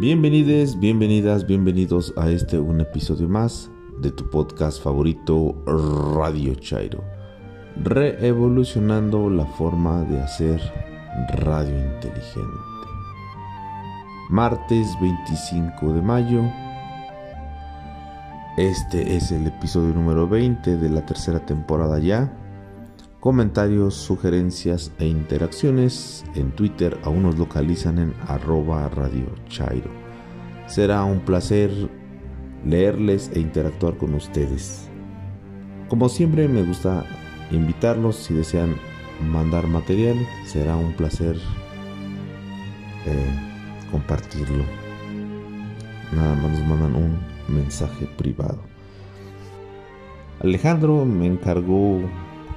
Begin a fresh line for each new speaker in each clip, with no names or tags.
Bienvenidos, bienvenidas, bienvenidos a este un episodio más de tu podcast favorito Radio Chairo, reevolucionando la forma de hacer radio inteligente. Martes 25 de mayo. Este es el episodio número 20 de la tercera temporada ya. Comentarios, sugerencias e interacciones en Twitter aún nos localizan en arroba Radio Chairo. Será un placer leerles e interactuar con ustedes. Como siempre me gusta invitarlos si desean mandar material, será un placer eh, compartirlo. Nada más nos mandan un mensaje privado. Alejandro me encargó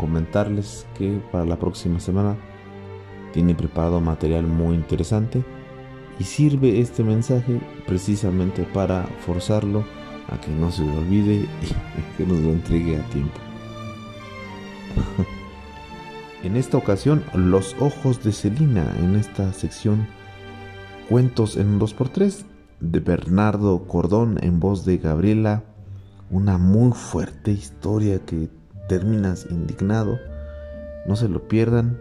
comentarles que para la próxima semana tiene preparado material muy interesante y sirve este mensaje precisamente para forzarlo a que no se le olvide y que nos lo entregue a tiempo. en esta ocasión, los ojos de Celina en esta sección Cuentos en 2x3 de Bernardo Cordón en voz de Gabriela. Una muy fuerte historia que terminas indignado. No se lo pierdan.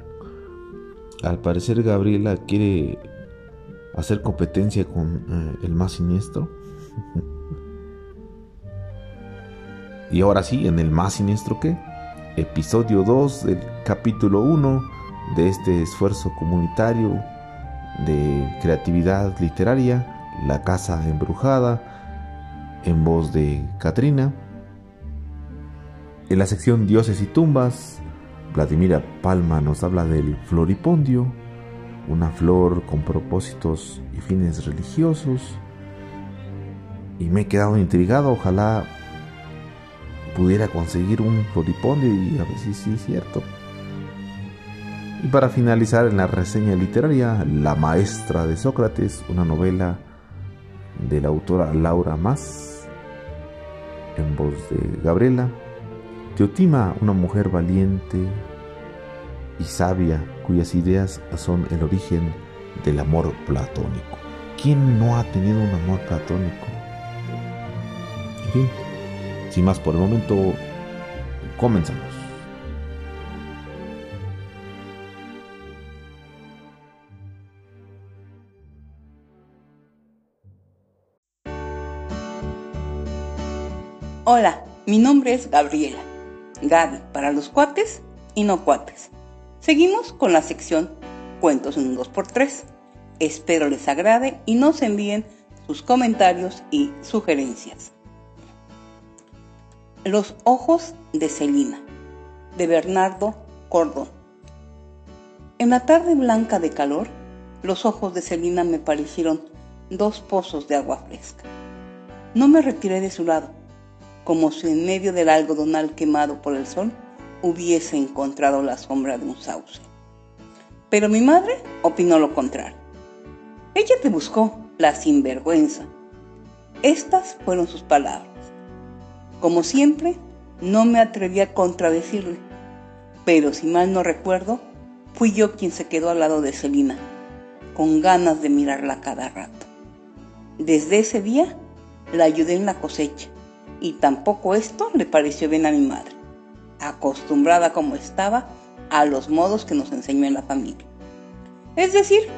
Al parecer Gabriela quiere hacer competencia con eh, el más siniestro. y ahora sí, en el más siniestro que, episodio 2 del capítulo 1 de este esfuerzo comunitario de creatividad literaria, La Casa Embrujada, en voz de Katrina. En la sección Dioses y Tumbas, Vladimira Palma nos habla del floripondio, una flor con propósitos y fines religiosos. Y me he quedado intrigado, ojalá pudiera conseguir un floripondio y a ver si sí es cierto. Y para finalizar en la reseña literaria, La maestra de Sócrates, una novela de la autora Laura Más, en voz de Gabriela. Teotima, una mujer valiente y sabia cuyas ideas son el origen del amor platónico. ¿Quién no ha tenido un amor platónico? En fin, sin más por el momento, comenzamos.
Hola, mi nombre es Gabriela. Gaby para los cuates y no cuates. Seguimos con la sección Cuentos en un 2x3. Espero les agrade y nos envíen sus comentarios y sugerencias. Los ojos de Celina, de Bernardo Cordón. En la tarde blanca de calor, los ojos de Celina me parecieron dos pozos de agua fresca. No me retiré de su lado como si en medio del algodonal quemado por el sol hubiese encontrado la sombra de un sauce. Pero mi madre opinó lo contrario. Ella te buscó, la sinvergüenza. Estas fueron sus palabras. Como siempre, no me atreví a contradecirle, pero si mal no recuerdo, fui yo quien se quedó al lado de Celina, con ganas de mirarla cada rato. Desde ese día, la ayudé en la cosecha y tampoco esto le pareció bien a mi madre, acostumbrada como estaba a los modos que nos enseñó en la familia. Es decir,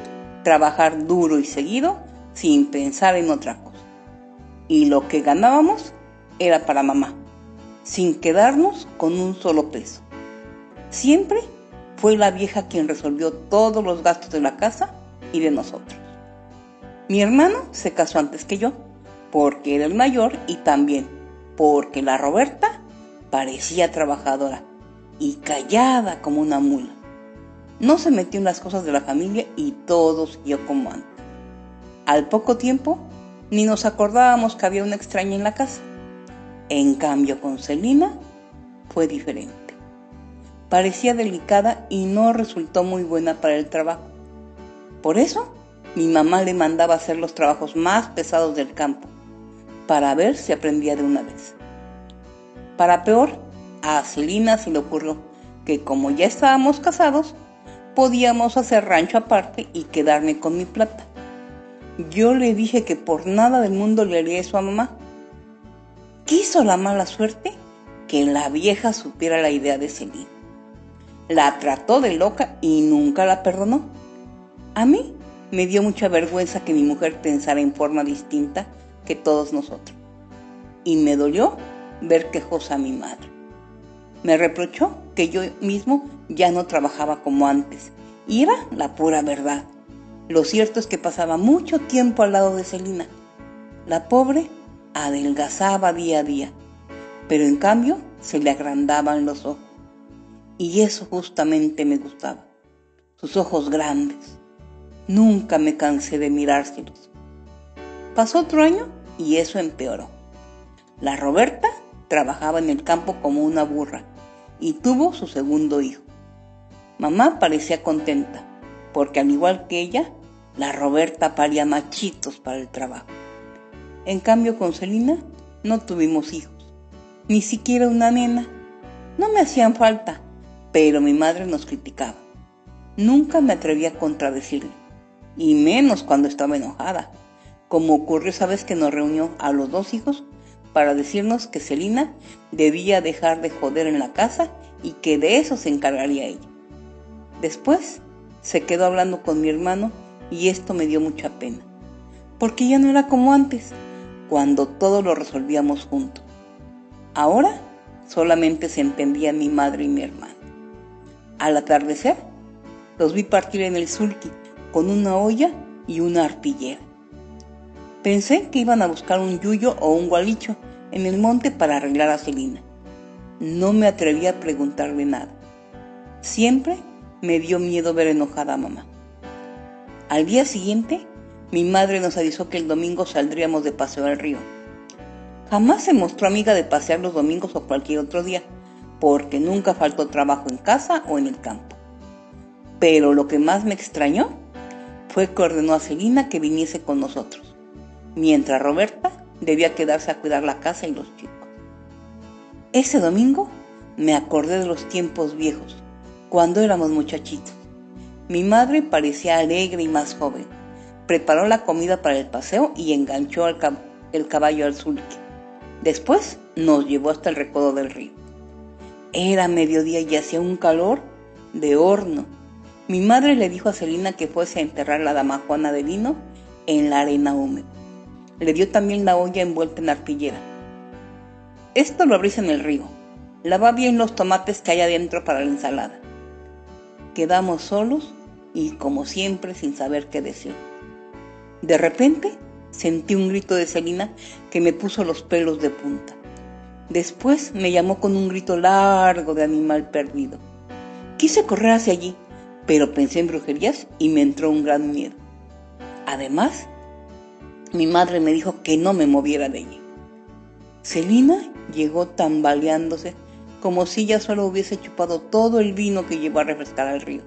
trabajar duro y seguido sin pensar en otra cosa. Y lo que ganábamos era para mamá, sin quedarnos con un solo peso. Siempre fue la vieja quien resolvió todos los gastos de la casa y de nosotros. Mi hermano se casó antes que yo, porque era el mayor y también porque la Roberta parecía trabajadora y callada como una mula. No se metió en las cosas de la familia y todo siguió como antes. Al poco tiempo, ni nos acordábamos que había una extraña en la casa. En cambio, con Celina fue diferente. Parecía delicada y no resultó muy buena para el trabajo. Por eso, mi mamá le mandaba hacer los trabajos más pesados del campo para ver si aprendía de una vez. Para peor, a Celina se le ocurrió que como ya estábamos casados, podíamos hacer rancho aparte y quedarme con mi plata. yo le dije que por nada del mundo le haría eso a mamá. Quiso la mala suerte que la vieja supiera la idea de Celine. La trató de loca y nunca la perdonó. A mí me dio mucha vergüenza que mi mujer pensara en forma distinta que todos nosotros. Y me dolió ver quejosa a mi madre. Me reprochó que yo mismo ya no trabajaba como antes. Y era la pura verdad. Lo cierto es que pasaba mucho tiempo al lado de Celina. La pobre adelgazaba día a día, pero en cambio se le agrandaban los ojos. Y eso justamente me gustaba. Sus ojos grandes. Nunca me cansé de mirárselos. Pasó otro año y eso empeoró. La Roberta trabajaba en el campo como una burra y tuvo su segundo hijo. Mamá parecía contenta, porque al igual que ella, la Roberta paría machitos para el trabajo. En cambio, con Celina no tuvimos hijos, ni siquiera una nena. No me hacían falta, pero mi madre nos criticaba. Nunca me atreví a contradecirle, y menos cuando estaba enojada, como ocurrió esa vez que nos reunió a los dos hijos para decirnos que Celina debía dejar de joder en la casa y que de eso se encargaría ella. Después se quedó hablando con mi hermano y esto me dio mucha pena, porque ya no era como antes, cuando todo lo resolvíamos juntos. Ahora solamente se entendía mi madre y mi hermano. Al atardecer, los vi partir en el sulky con una olla y una arpillera. Pensé que iban a buscar un yuyo o un gualicho en el monte para arreglar a Celina. No me atreví a preguntarle nada. Siempre me dio miedo ver enojada a mamá. Al día siguiente, mi madre nos avisó que el domingo saldríamos de paseo al río. Jamás se mostró amiga de pasear los domingos o cualquier otro día, porque nunca faltó trabajo en casa o en el campo. Pero lo que más me extrañó fue que ordenó a Celina que viniese con nosotros, mientras Roberta debía quedarse a cuidar la casa y los chicos. Ese domingo me acordé de los tiempos viejos, cuando éramos muchachitos. Mi madre parecía alegre y más joven. Preparó la comida para el paseo y enganchó el caballo al sulque. Después nos llevó hasta el recodo del río. Era mediodía y hacía un calor de horno. Mi madre le dijo a Celina que fuese a enterrar la dama Juana de vino en la arena húmeda. Le dio también la olla envuelta en arpillera. Esto lo abrís en el río. Lava bien los tomates que hay adentro para la ensalada. Quedamos solos y como siempre sin saber qué decir. De repente sentí un grito de Celina que me puso los pelos de punta. Después me llamó con un grito largo de animal perdido. Quise correr hacia allí, pero pensé en brujerías y me entró un gran miedo. Además, mi madre me dijo que no me moviera de allí. Celina llegó tambaleándose como si ya solo hubiese chupado todo el vino que llevó a refrescar al río.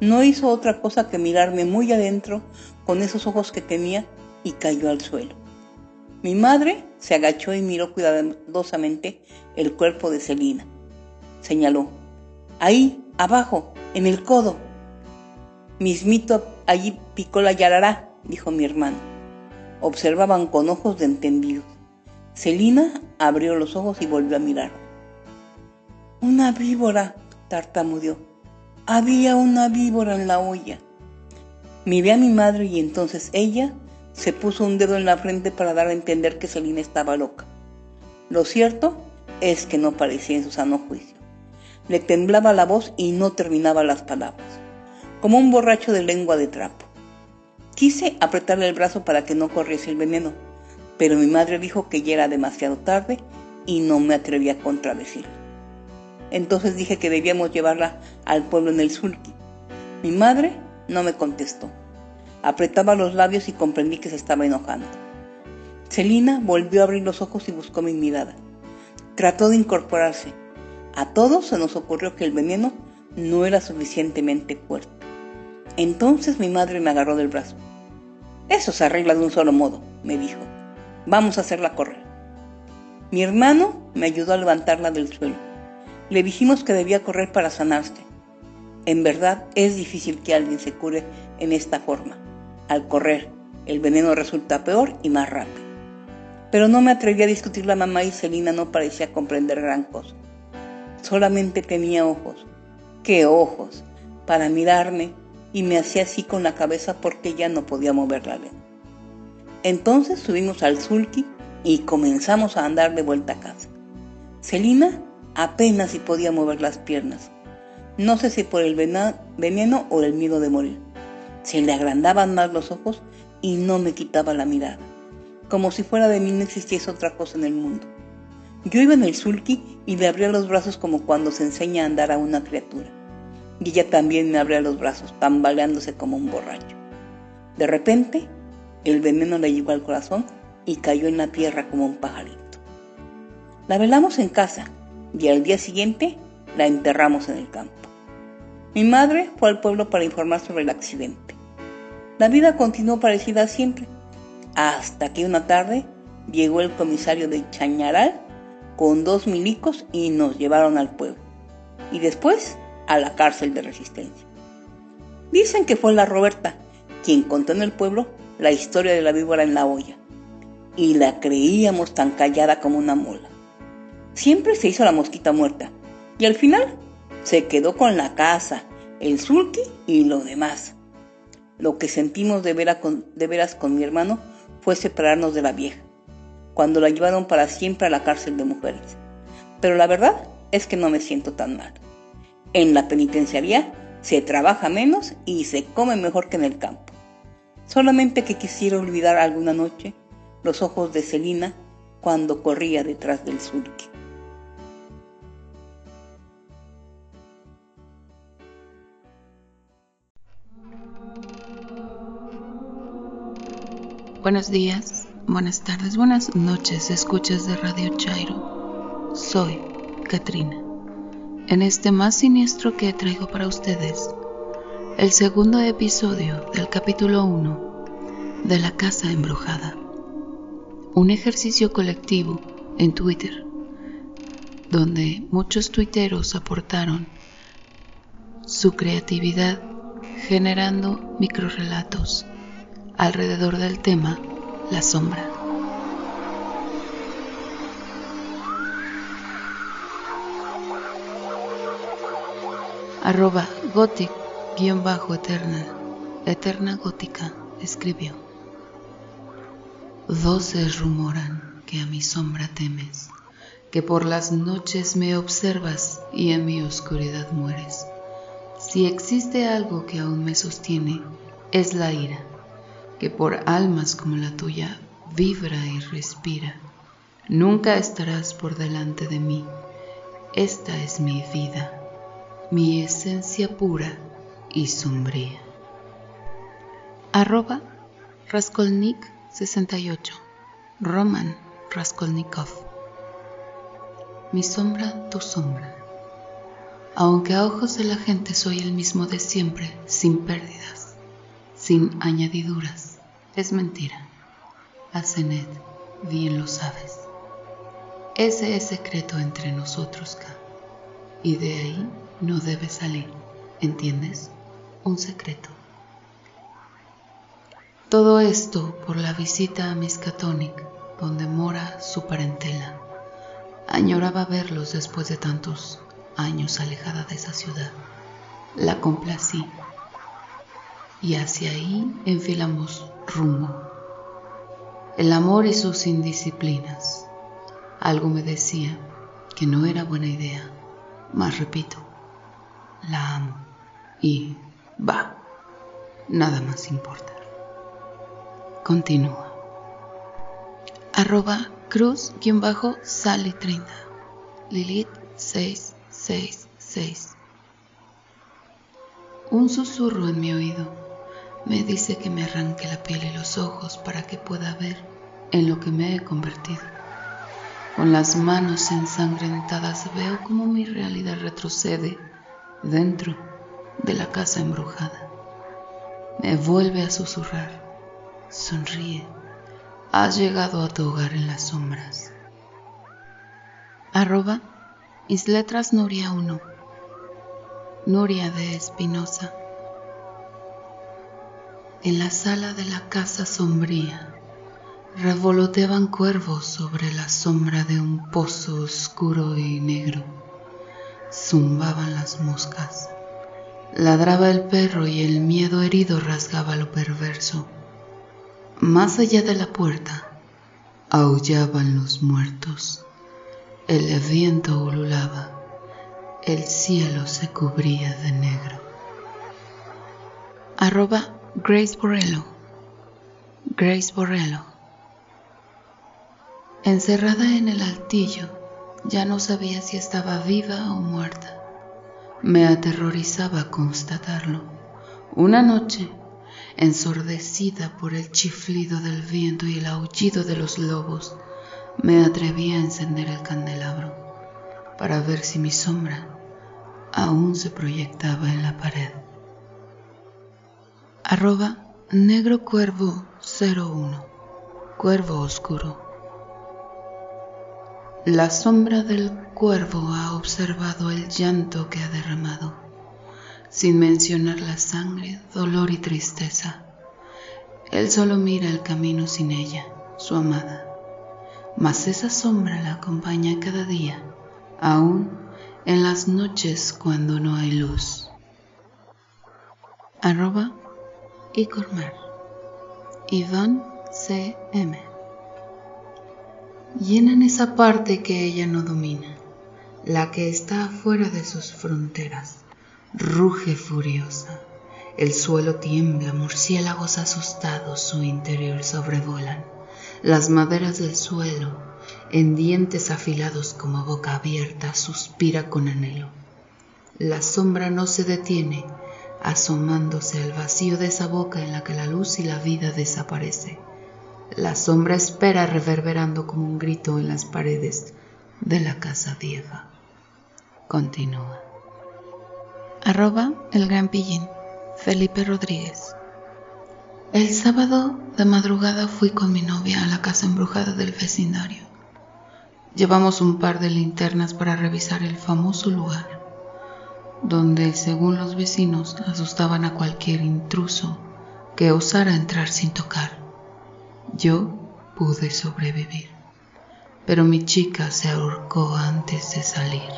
No hizo otra cosa que mirarme muy adentro con esos ojos que tenía y cayó al suelo. Mi madre se agachó y miró cuidadosamente el cuerpo de Celina. Señaló, ahí, abajo, en el codo. Mismito allí picó la yarará, dijo mi hermano. Observaban con ojos de entendidos. Celina abrió los ojos y volvió a mirar. Una víbora, tartamudeó. Había una víbora en la olla. Miré a mi madre y entonces ella se puso un dedo en la frente para dar a entender que Celina estaba loca. Lo cierto es que no parecía en su sano juicio. Le temblaba la voz y no terminaba las palabras, como un borracho de lengua de trapo. Quise apretarle el brazo para que no corriese el veneno, pero mi madre dijo que ya era demasiado tarde y no me atreví a contradecirle. Entonces dije que debíamos llevarla al pueblo en el sulky. Mi madre no me contestó. Apretaba los labios y comprendí que se estaba enojando. Celina volvió a abrir los ojos y buscó mi mirada. Trató de incorporarse. A todos se nos ocurrió que el veneno no era suficientemente fuerte. Entonces mi madre me agarró del brazo. Eso se arregla de un solo modo, me dijo. Vamos a hacerla correr. Mi hermano me ayudó a levantarla del suelo. Le dijimos que debía correr para sanarse. En verdad es difícil que alguien se cure en esta forma, al correr, El veneno resulta peor y más rápido. Pero no me atreví a discutir la mamá y Celina no parecía comprender gran cosa. Solamente tenía ojos. ¡Qué ojos! Para mirarme y me hacía así con la cabeza porque ya no podía mover la. Entonces subimos al sulky y comenzamos a andar de vuelta a casa. Celina apenas si podía mover las piernas. No sé si por el veneno o el miedo de morir. Se le agrandaban más los ojos y no me quitaba la mirada, como si fuera de mí no existiese otra cosa en el mundo. Yo iba en el sulky y le abría los brazos como cuando se enseña a andar a una criatura. Y ella también me abría los brazos, tambaleándose como un borracho. De repente, el veneno le llegó al corazón y cayó en la tierra como un pajarito. La velamos en casa y al día siguiente la enterramos en el campo. Mi madre fue al pueblo para informar sobre el accidente. La vida continuó parecida siempre, hasta que una tarde llegó el comisario de Chañaral con dos milicos y nos llevaron al pueblo, y después a la cárcel de resistencia. Dicen que fue la Roberta quien contó en el pueblo la historia de la víbora en la olla, y la creíamos tan callada como una mula. Siempre se hizo la mosquita muerta, y al final se quedó con la casa, el sulky y lo demás. Lo que sentimos de, de veras con mi hermano fue separarnos de la vieja, cuando la llevaron para siempre a la cárcel de mujeres. Pero la verdad es que no me siento tan mal. En la penitenciaría se trabaja menos y se come mejor que en el campo. Solamente que quisiera olvidar alguna noche los ojos de Celina cuando corría detrás del sulky.
Buenos días, buenas tardes, buenas noches, escuchas de Radio Chairo. Soy Katrina. En este más siniestro que traigo para ustedes, el segundo episodio del capítulo 1 de La Casa Embrujada. Un ejercicio colectivo en Twitter, donde muchos tuiteros aportaron su creatividad generando microrelatos alrededor del tema La sombra. Arroba Gothic guion bajo eterna, eterna gótica, escribió. Voces rumoran que a mi sombra temes, que por las noches me observas y en mi oscuridad mueres. Si existe algo que aún me sostiene, es la ira, que por almas como la tuya vibra y respira. Nunca estarás por delante de mí. Esta es mi vida, mi esencia pura y sombría. Arroba Raskolnik 68 Roman Raskolnikov Mi sombra, tu sombra. Aunque a ojos de la gente soy el mismo de siempre, sin pérdidas, sin añadiduras, es mentira. Asenet, bien lo sabes. Ese es secreto entre nosotros, K. Y de ahí no debe salir, ¿entiendes? un secreto. Todo esto por la visita a Miskatonic, donde mora su parentela. Añoraba verlos después de tantos años alejada de esa ciudad. La complací y hacia ahí enfilamos rumbo. El amor y sus indisciplinas. Algo me decía que no era buena idea, mas repito, la amo y Va, nada más importa. Continúa. Arroba cruz-sally30. Lilith 666. Un susurro en mi oído me dice que me arranque la piel y los ojos para que pueda ver en lo que me he convertido. Con las manos ensangrentadas veo cómo mi realidad retrocede dentro de la casa embrujada. Me vuelve a susurrar. Sonríe. Has llegado a tu hogar en las sombras. Arroba Isletras Nuria 1. Nuria de Espinosa. En la sala de la casa sombría revoloteaban cuervos sobre la sombra de un pozo oscuro y negro. Zumbaban las moscas. Ladraba el perro y el miedo herido rasgaba lo perverso. Más allá de la puerta, aullaban los muertos. El viento ululaba. El cielo se cubría de negro. Arroba Grace Borrello. Grace Borrello. Encerrada en el altillo, ya no sabía si estaba viva o muerta. Me aterrorizaba constatarlo. Una noche, ensordecida por el chiflido del viento y el aullido de los lobos, me atreví a encender el candelabro para ver si mi sombra aún se proyectaba en la pared. Arroba negro cuervo 01, cuervo oscuro. La sombra del cuervo ha observado el llanto que ha derramado, sin mencionar la sangre, dolor y tristeza. Él solo mira el camino sin ella, su amada. Mas esa sombra la acompaña cada día, aún en las noches cuando no hay luz. Arroba Icormar. Iván C.M llenan esa parte que ella no domina, la que está afuera de sus fronteras. Ruge furiosa. El suelo tiembla, murciélagos asustados su interior sobrevolan. Las maderas del suelo, en dientes afilados como boca abierta, suspira con anhelo. La sombra no se detiene, asomándose al vacío de esa boca en la que la luz y la vida desaparece. La sombra espera reverberando como un grito en las paredes de la casa vieja. Continúa. Arroba el gran pillín, Felipe Rodríguez. El sábado de madrugada fui con mi novia a la casa embrujada del vecindario. Llevamos un par de linternas para revisar el famoso lugar, donde, según los vecinos, asustaban a cualquier intruso que osara entrar sin tocar. Yo pude sobrevivir, pero mi chica se ahorcó antes de salir.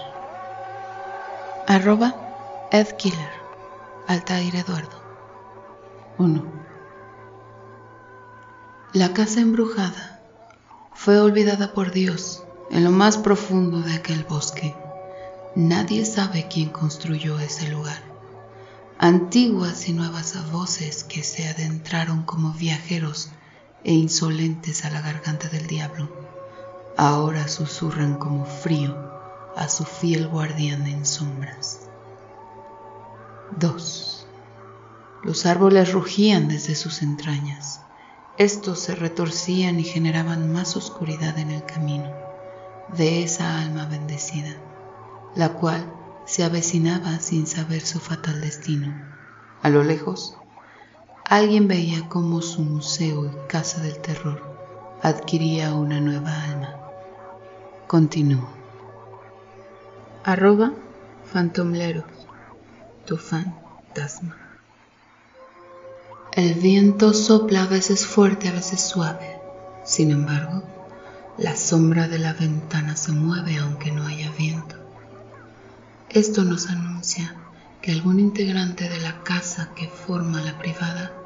Arroba Ed Killer, Altair Eduardo. 1. La casa embrujada fue olvidada por Dios en lo más profundo de aquel bosque. Nadie sabe quién construyó ese lugar. Antiguas y nuevas voces que se adentraron como viajeros e insolentes a la garganta del diablo, ahora susurran como frío a su fiel guardián en sombras. 2. Los árboles rugían desde sus entrañas. Estos se retorcían y generaban más oscuridad en el camino de esa alma bendecida, la cual se avecinaba sin saber su fatal destino. A lo lejos, Alguien veía cómo su museo y casa del terror adquiría una nueva alma. Continúo. Arroba fantomlero, tu fantasma. El viento sopla a veces fuerte, a veces suave. Sin embargo, la sombra de la ventana se mueve aunque no haya viento. Esto nos anuncia que algún integrante de la casa que forma la privada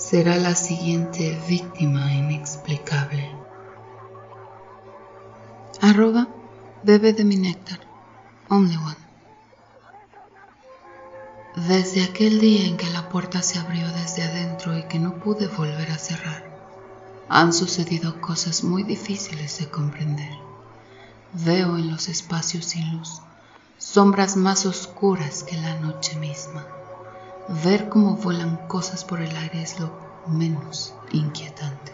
será la siguiente víctima inexplicable. Arroba bebe de mi néctar, only one. Desde aquel día en que la puerta se abrió desde adentro y que no pude volver a cerrar, han sucedido cosas muy difíciles de comprender. Veo en los espacios sin luz sombras más oscuras que la noche misma. Ver cómo vuelan cosas por el aire es lo menos inquietante.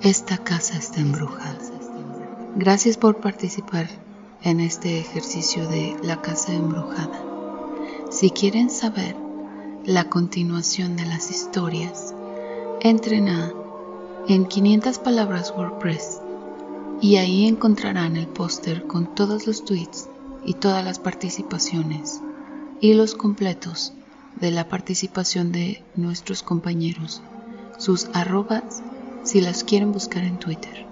Esta casa está embrujada. Gracias por participar en este ejercicio de la casa embrujada. Si quieren saber la continuación de las historias, entren a en 500 palabras WordPress y ahí encontrarán el póster con todos los tweets y todas las participaciones y los completos de la participación de nuestros compañeros, sus arrobas si las quieren buscar en Twitter.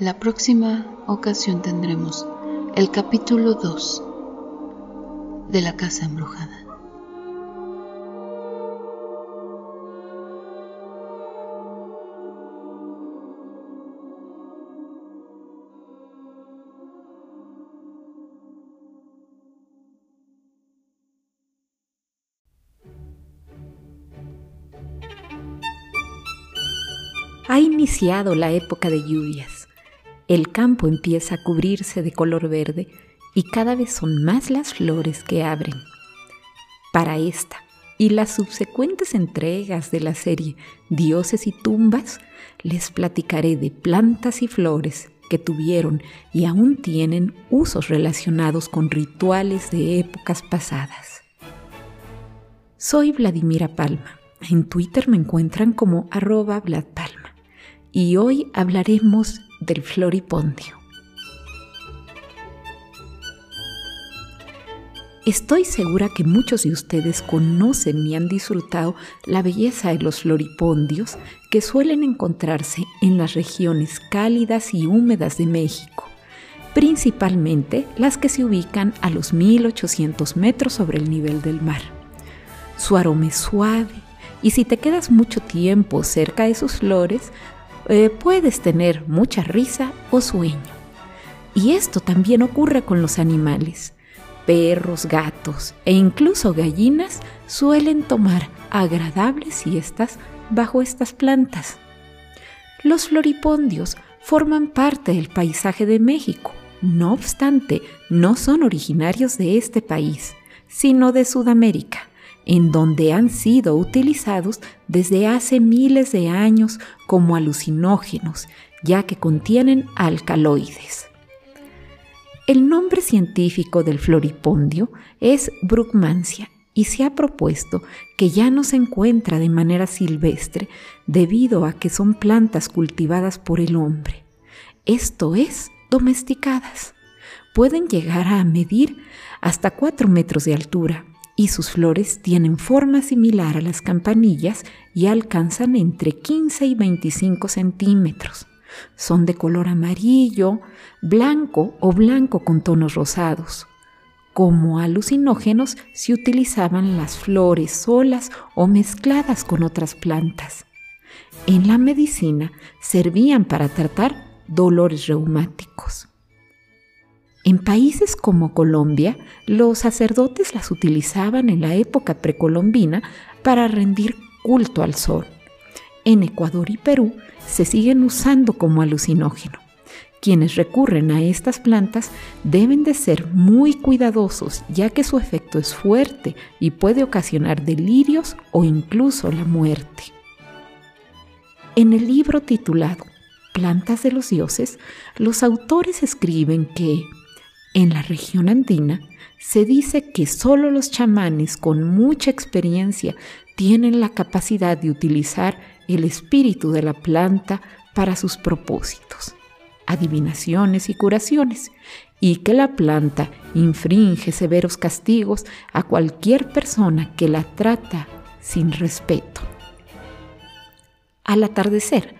La próxima ocasión tendremos el capítulo 2 de la casa embrujada.
Iniciado la época de lluvias. El campo empieza a cubrirse de color verde y cada vez son más las flores que abren. Para esta y las subsecuentes entregas de la serie Dioses y Tumbas, les platicaré de plantas y flores que tuvieron y aún tienen usos relacionados con rituales de épocas pasadas. Soy Vladimira Palma. En Twitter me encuentran como arroba Palma y hoy hablaremos del floripondio. Estoy segura que muchos de ustedes conocen y han disfrutado la belleza de los floripondios que suelen encontrarse en las regiones cálidas y húmedas de México, principalmente las que se ubican a los 1800 metros sobre el nivel del mar. Su aroma es suave y si te quedas mucho tiempo cerca de sus flores, eh, puedes tener mucha risa o sueño. Y esto también ocurre con los animales. Perros, gatos e incluso gallinas suelen tomar agradables siestas bajo estas plantas. Los floripondios forman parte del paisaje de México. No obstante, no son originarios de este país, sino de Sudamérica en donde han sido utilizados desde hace miles de años como alucinógenos, ya que contienen alcaloides. El nombre científico del floripondio es Bruckmansia y se ha propuesto que ya no se encuentra de manera silvestre debido a que son plantas cultivadas por el hombre, esto es, domesticadas. Pueden llegar a medir hasta 4 metros de altura y sus flores tienen forma similar a las campanillas y alcanzan entre 15 y 25 centímetros. Son de color amarillo, blanco o blanco con tonos rosados. Como alucinógenos se utilizaban las flores solas o mezcladas con otras plantas. En la medicina servían para tratar dolores reumáticos. En países como Colombia, los sacerdotes las utilizaban en la época precolombina para rendir culto al sol. En Ecuador y Perú se siguen usando como alucinógeno. Quienes recurren a estas plantas deben de ser muy cuidadosos ya que su efecto es fuerte y puede ocasionar delirios o incluso la muerte. En el libro titulado Plantas de los Dioses, los autores escriben que en la región andina se dice que solo los chamanes con mucha experiencia tienen la capacidad de utilizar el espíritu de la planta para sus propósitos, adivinaciones y curaciones, y que la planta infringe severos castigos a cualquier persona que la trata sin respeto. Al atardecer,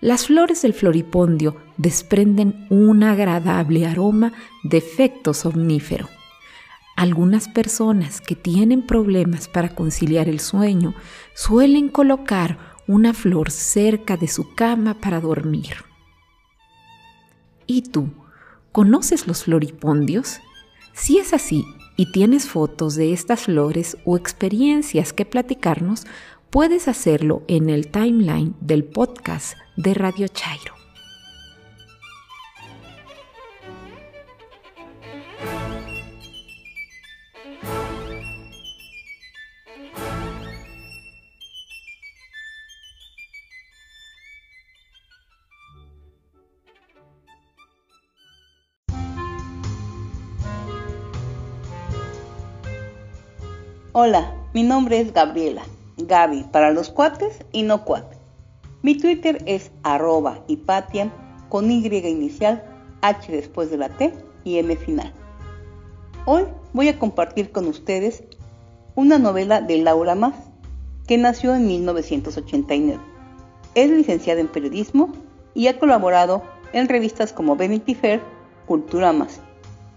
las flores del floripondio desprenden un agradable aroma de efecto somnífero. Algunas personas que tienen problemas para conciliar el sueño suelen colocar una flor cerca de su cama para dormir. ¿Y tú? ¿Conoces los floripondios? Si es así y tienes fotos de estas flores o experiencias que platicarnos, puedes hacerlo en el timeline del podcast de Radio Chairo.
Hola, mi nombre es Gabriela Gaby para los cuates y no cuates. Mi Twitter es arroba hipatian con Y inicial, H después de la T y M final. Hoy voy a compartir con ustedes una novela de Laura Más, que nació en 1989. Es licenciada en periodismo y ha colaborado en revistas como Vanity Fair, Cultura Más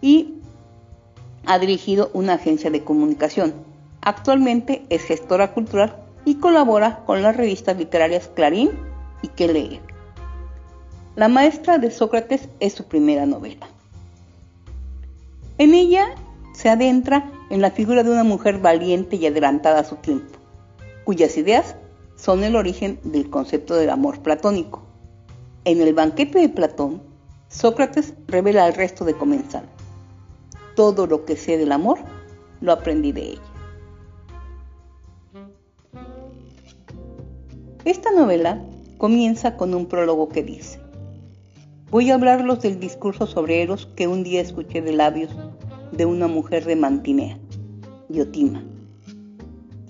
y ha dirigido una agencia de comunicación. Actualmente es gestora cultural y colabora con las revistas literarias Clarín y Que Leer. La maestra de Sócrates es su primera novela. En ella se adentra en la figura de una mujer valiente y adelantada a su tiempo, cuyas ideas son el origen del concepto del amor platónico. En el banquete de Platón, Sócrates revela al resto de comensal. Todo lo que sé del amor lo aprendí de ella. Esta novela comienza con un prólogo que dice, Voy a hablarlos del discurso sobre Eros que un día escuché de labios de una mujer de Mantinea, Diotima,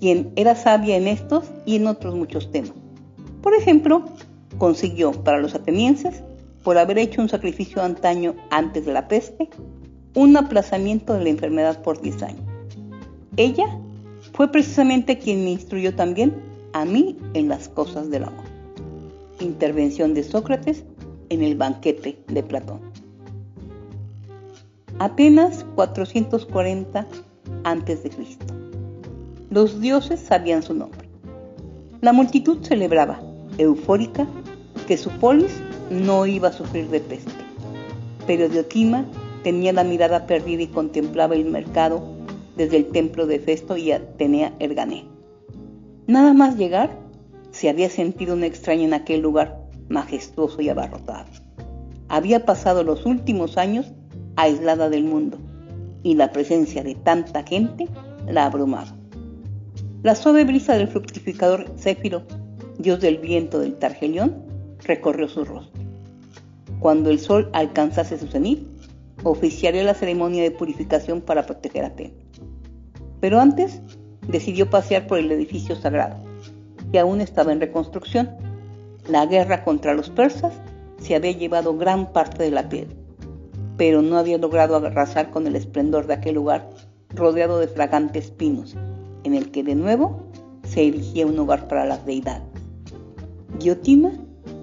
quien era sabia en estos y en otros muchos temas. Por ejemplo, consiguió para los atenienses, por haber hecho un sacrificio antaño antes de la peste, un aplazamiento de la enfermedad por 10 años. Ella fue precisamente quien me instruyó también a mí en las cosas del amor. Intervención de Sócrates en el banquete de Platón. Apenas 440 a.C. Los dioses sabían su nombre. La multitud celebraba, eufórica, que su polis no iba a sufrir de peste. Pero Diotima tenía la mirada perdida y contemplaba el mercado desde el templo de Festo y Atenea Ergané. Nada más llegar, se había sentido un extraño en aquel lugar majestuoso y abarrotado. Había pasado los últimos años aislada del mundo y la presencia de tanta gente la abrumaba. La suave brisa del fructificador Céfiro, dios del viento del Targelión, recorrió su rostro. Cuando el sol alcanzase su cenit, oficiaría la ceremonia de purificación para proteger a Atenas. Pero antes decidió pasear por el edificio sagrado, que aún estaba en reconstrucción. La guerra contra los persas se había llevado gran parte de la piedra, pero no había logrado arrasar con el esplendor de aquel lugar rodeado de fragantes pinos, en el que de nuevo se erigía un hogar para las deidades. Diotima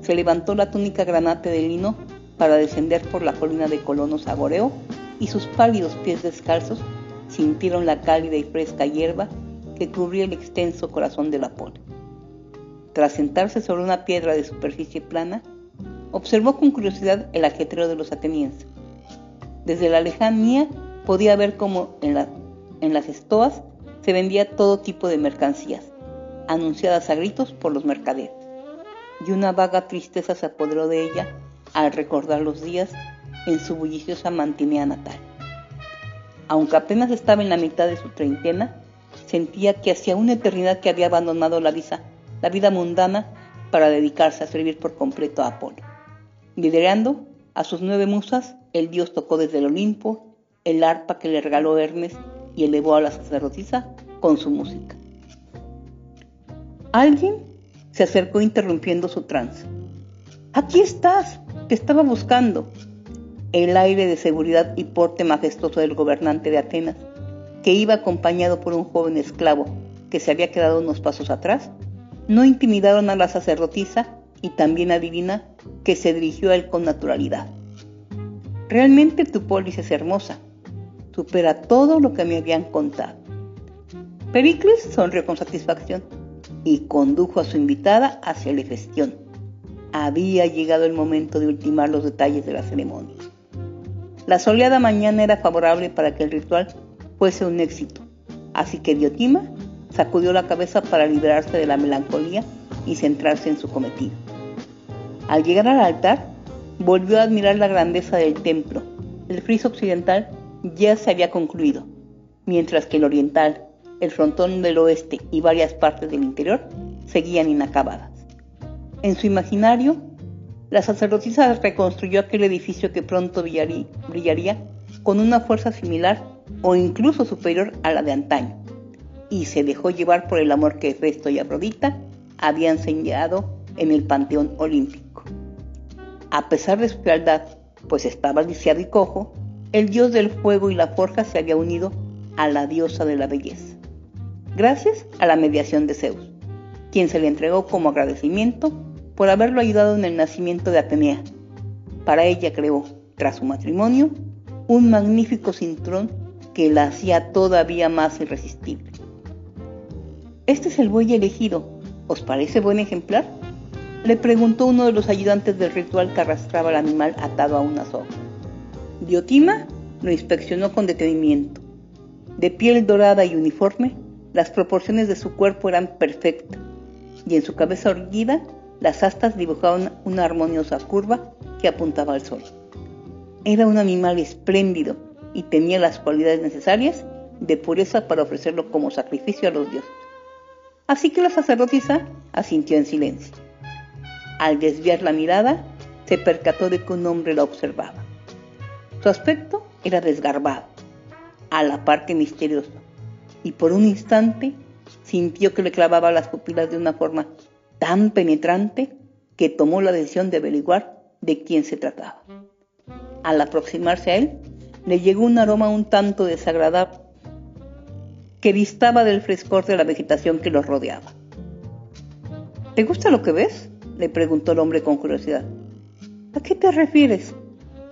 se levantó la túnica granate de lino para descender por la colina de colonos Agoreo y sus pálidos pies descalzos sintieron la cálida y fresca hierba que cubría el extenso corazón del Apolo. Tras sentarse sobre una piedra de superficie plana, observó con curiosidad el ajetreo de los atenienses. Desde la lejanía podía ver cómo en, en las estoas se vendía todo tipo de mercancías, anunciadas a gritos por los mercaderes. Y una vaga tristeza se apoderó de ella al recordar los días en su bulliciosa Mantinea natal. Aunque apenas estaba en la mitad de su treintena, sentía que hacía una eternidad que había abandonado la vida, la vida mundana para dedicarse a servir por completo a Apolo. Liderando a sus nueve musas, el dios tocó desde el Olimpo el arpa que le regaló Hermes y elevó a la sacerdotisa con su música. Alguien se acercó interrumpiendo su trance. Aquí estás, te estaba buscando. El aire de seguridad y porte majestuoso del gobernante de Atenas, que iba acompañado por un joven esclavo que se había quedado unos pasos atrás, no intimidaron a la sacerdotisa y también adivina que se dirigió a él con naturalidad. Realmente tu polis es hermosa, supera todo lo que me habían contado. Pericles sonrió con satisfacción y condujo a su invitada hacia la gestión había llegado el momento de ultimar los detalles de la ceremonia. La soleada mañana era favorable para que el ritual fuese un éxito, así que Diotima sacudió la cabeza para liberarse de la melancolía y centrarse en su cometido. Al llegar al altar, volvió a admirar la grandeza del templo. El friso occidental ya se había concluido, mientras que el oriental, el frontón del oeste y varias partes del interior seguían inacabadas. En su imaginario, la sacerdotisa reconstruyó aquel edificio que pronto brillaría, con una fuerza similar o incluso superior a la de antaño, y se dejó llevar por el amor que Festo y Afrodita habían señalado en el Panteón Olímpico. A pesar de su fealdad, pues estaba lisiado y cojo, el dios del fuego y la forja se había unido a la diosa de la belleza. gracias a la mediación de Zeus, quien se le entregó como agradecimiento por haberlo ayudado en el nacimiento de Atenea. Para ella creó, tras su matrimonio, un magnífico cinturón que la hacía todavía más irresistible. Este es el buey elegido. ¿Os parece buen ejemplar? Le preguntó uno de los ayudantes del ritual que arrastraba al animal atado a una soga. Diotima lo inspeccionó con detenimiento. De piel dorada y uniforme, las proporciones de su cuerpo eran perfectas, y en su cabeza erguida las astas dibujaban una armoniosa curva que apuntaba al sol. Era un animal espléndido y tenía las cualidades necesarias de pureza para ofrecerlo como sacrificio a los dioses. Así que la sacerdotisa asintió en silencio. Al desviar la mirada, se percató de que un hombre la observaba. Su aspecto era desgarbado, a la parte misterioso, y por un instante sintió que le clavaba las pupilas de una forma tan penetrante que tomó la decisión de averiguar de quién se trataba. Al aproximarse a él, le llegó un aroma un tanto desagradable que distaba del frescor de la vegetación que los rodeaba. ¿Te gusta lo que ves? le preguntó el hombre con curiosidad. ¿A qué te refieres?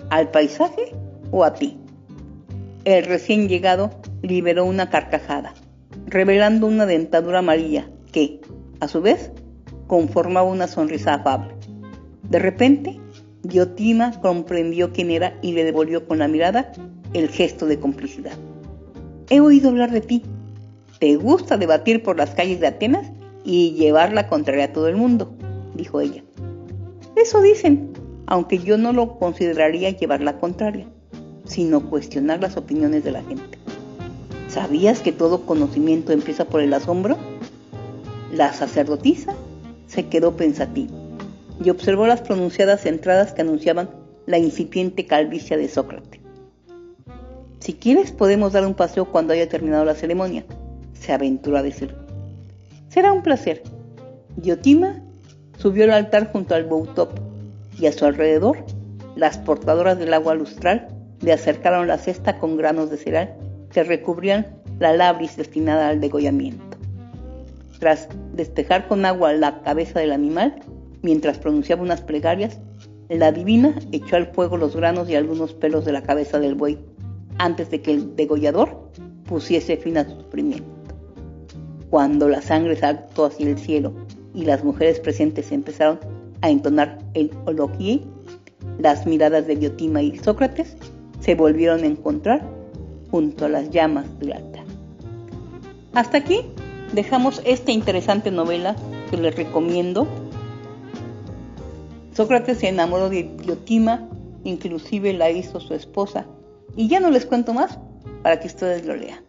¿Al paisaje o a ti? El recién llegado liberó una carcajada, revelando una dentadura amarilla que, a su vez, conformaba una sonrisa afable. De repente, Diotima comprendió quién era y le devolvió con la mirada el gesto de complicidad. He oído hablar de ti, te gusta debatir por las calles de Atenas y llevar la contraria a todo el mundo, dijo ella. Eso dicen, aunque yo no lo consideraría llevar la contraria, sino cuestionar las opiniones de la gente. ¿Sabías que todo conocimiento empieza por el asombro? La sacerdotisa se quedó pensativa y observó las pronunciadas entradas que anunciaban la incipiente calvicie de Sócrates. Si quieres podemos dar un paseo cuando haya terminado la ceremonia, se aventuró a decir. Será un placer. Diotima subió al altar junto al Boutop y a su alrededor las portadoras del agua lustral le acercaron la cesta con granos de cereal que recubrían la labris destinada al degollamiento. Tras despejar con agua la cabeza del animal, mientras pronunciaba unas plegarias, la divina echó al fuego los granos y algunos pelos de la cabeza del buey antes de que el degollador pusiese fin a su sufrimiento. Cuando la sangre saltó hacia el cielo y las mujeres presentes empezaron a entonar el oloquí, las miradas de Diotima y Sócrates se volvieron a encontrar junto a las llamas del altar. Hasta aquí dejamos esta interesante novela que les recomiendo. Sócrates se enamoró de Diotima, inclusive la hizo su esposa. Y ya no les cuento más para que ustedes lo lean.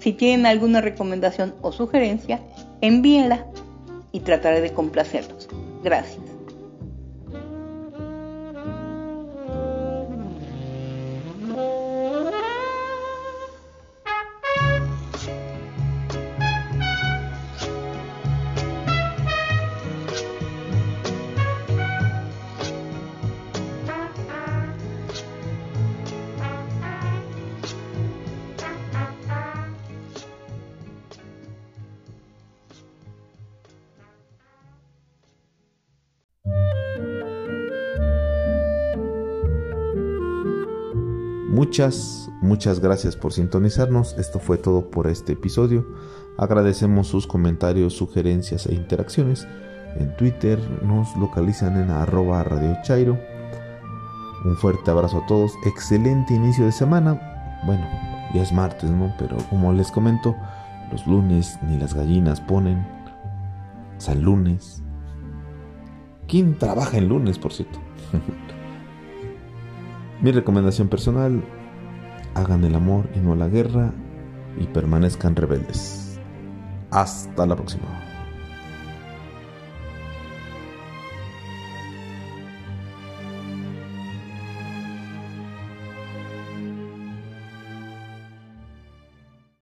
Si tienen alguna recomendación o sugerencia, envíenla y trataré de complacerlos. Gracias.
Muchas, muchas gracias por sintonizarnos. Esto fue todo por este episodio. Agradecemos sus comentarios, sugerencias e interacciones. En Twitter nos localizan en arroba Radio Chairo. Un fuerte abrazo a todos. Excelente inicio de semana. Bueno, ya es martes, ¿no? Pero como les comento, los lunes ni las gallinas ponen. San lunes. ¿Quién trabaja en lunes, por cierto? Mi recomendación personal, hagan el amor y no la guerra y permanezcan rebeldes. Hasta la próxima.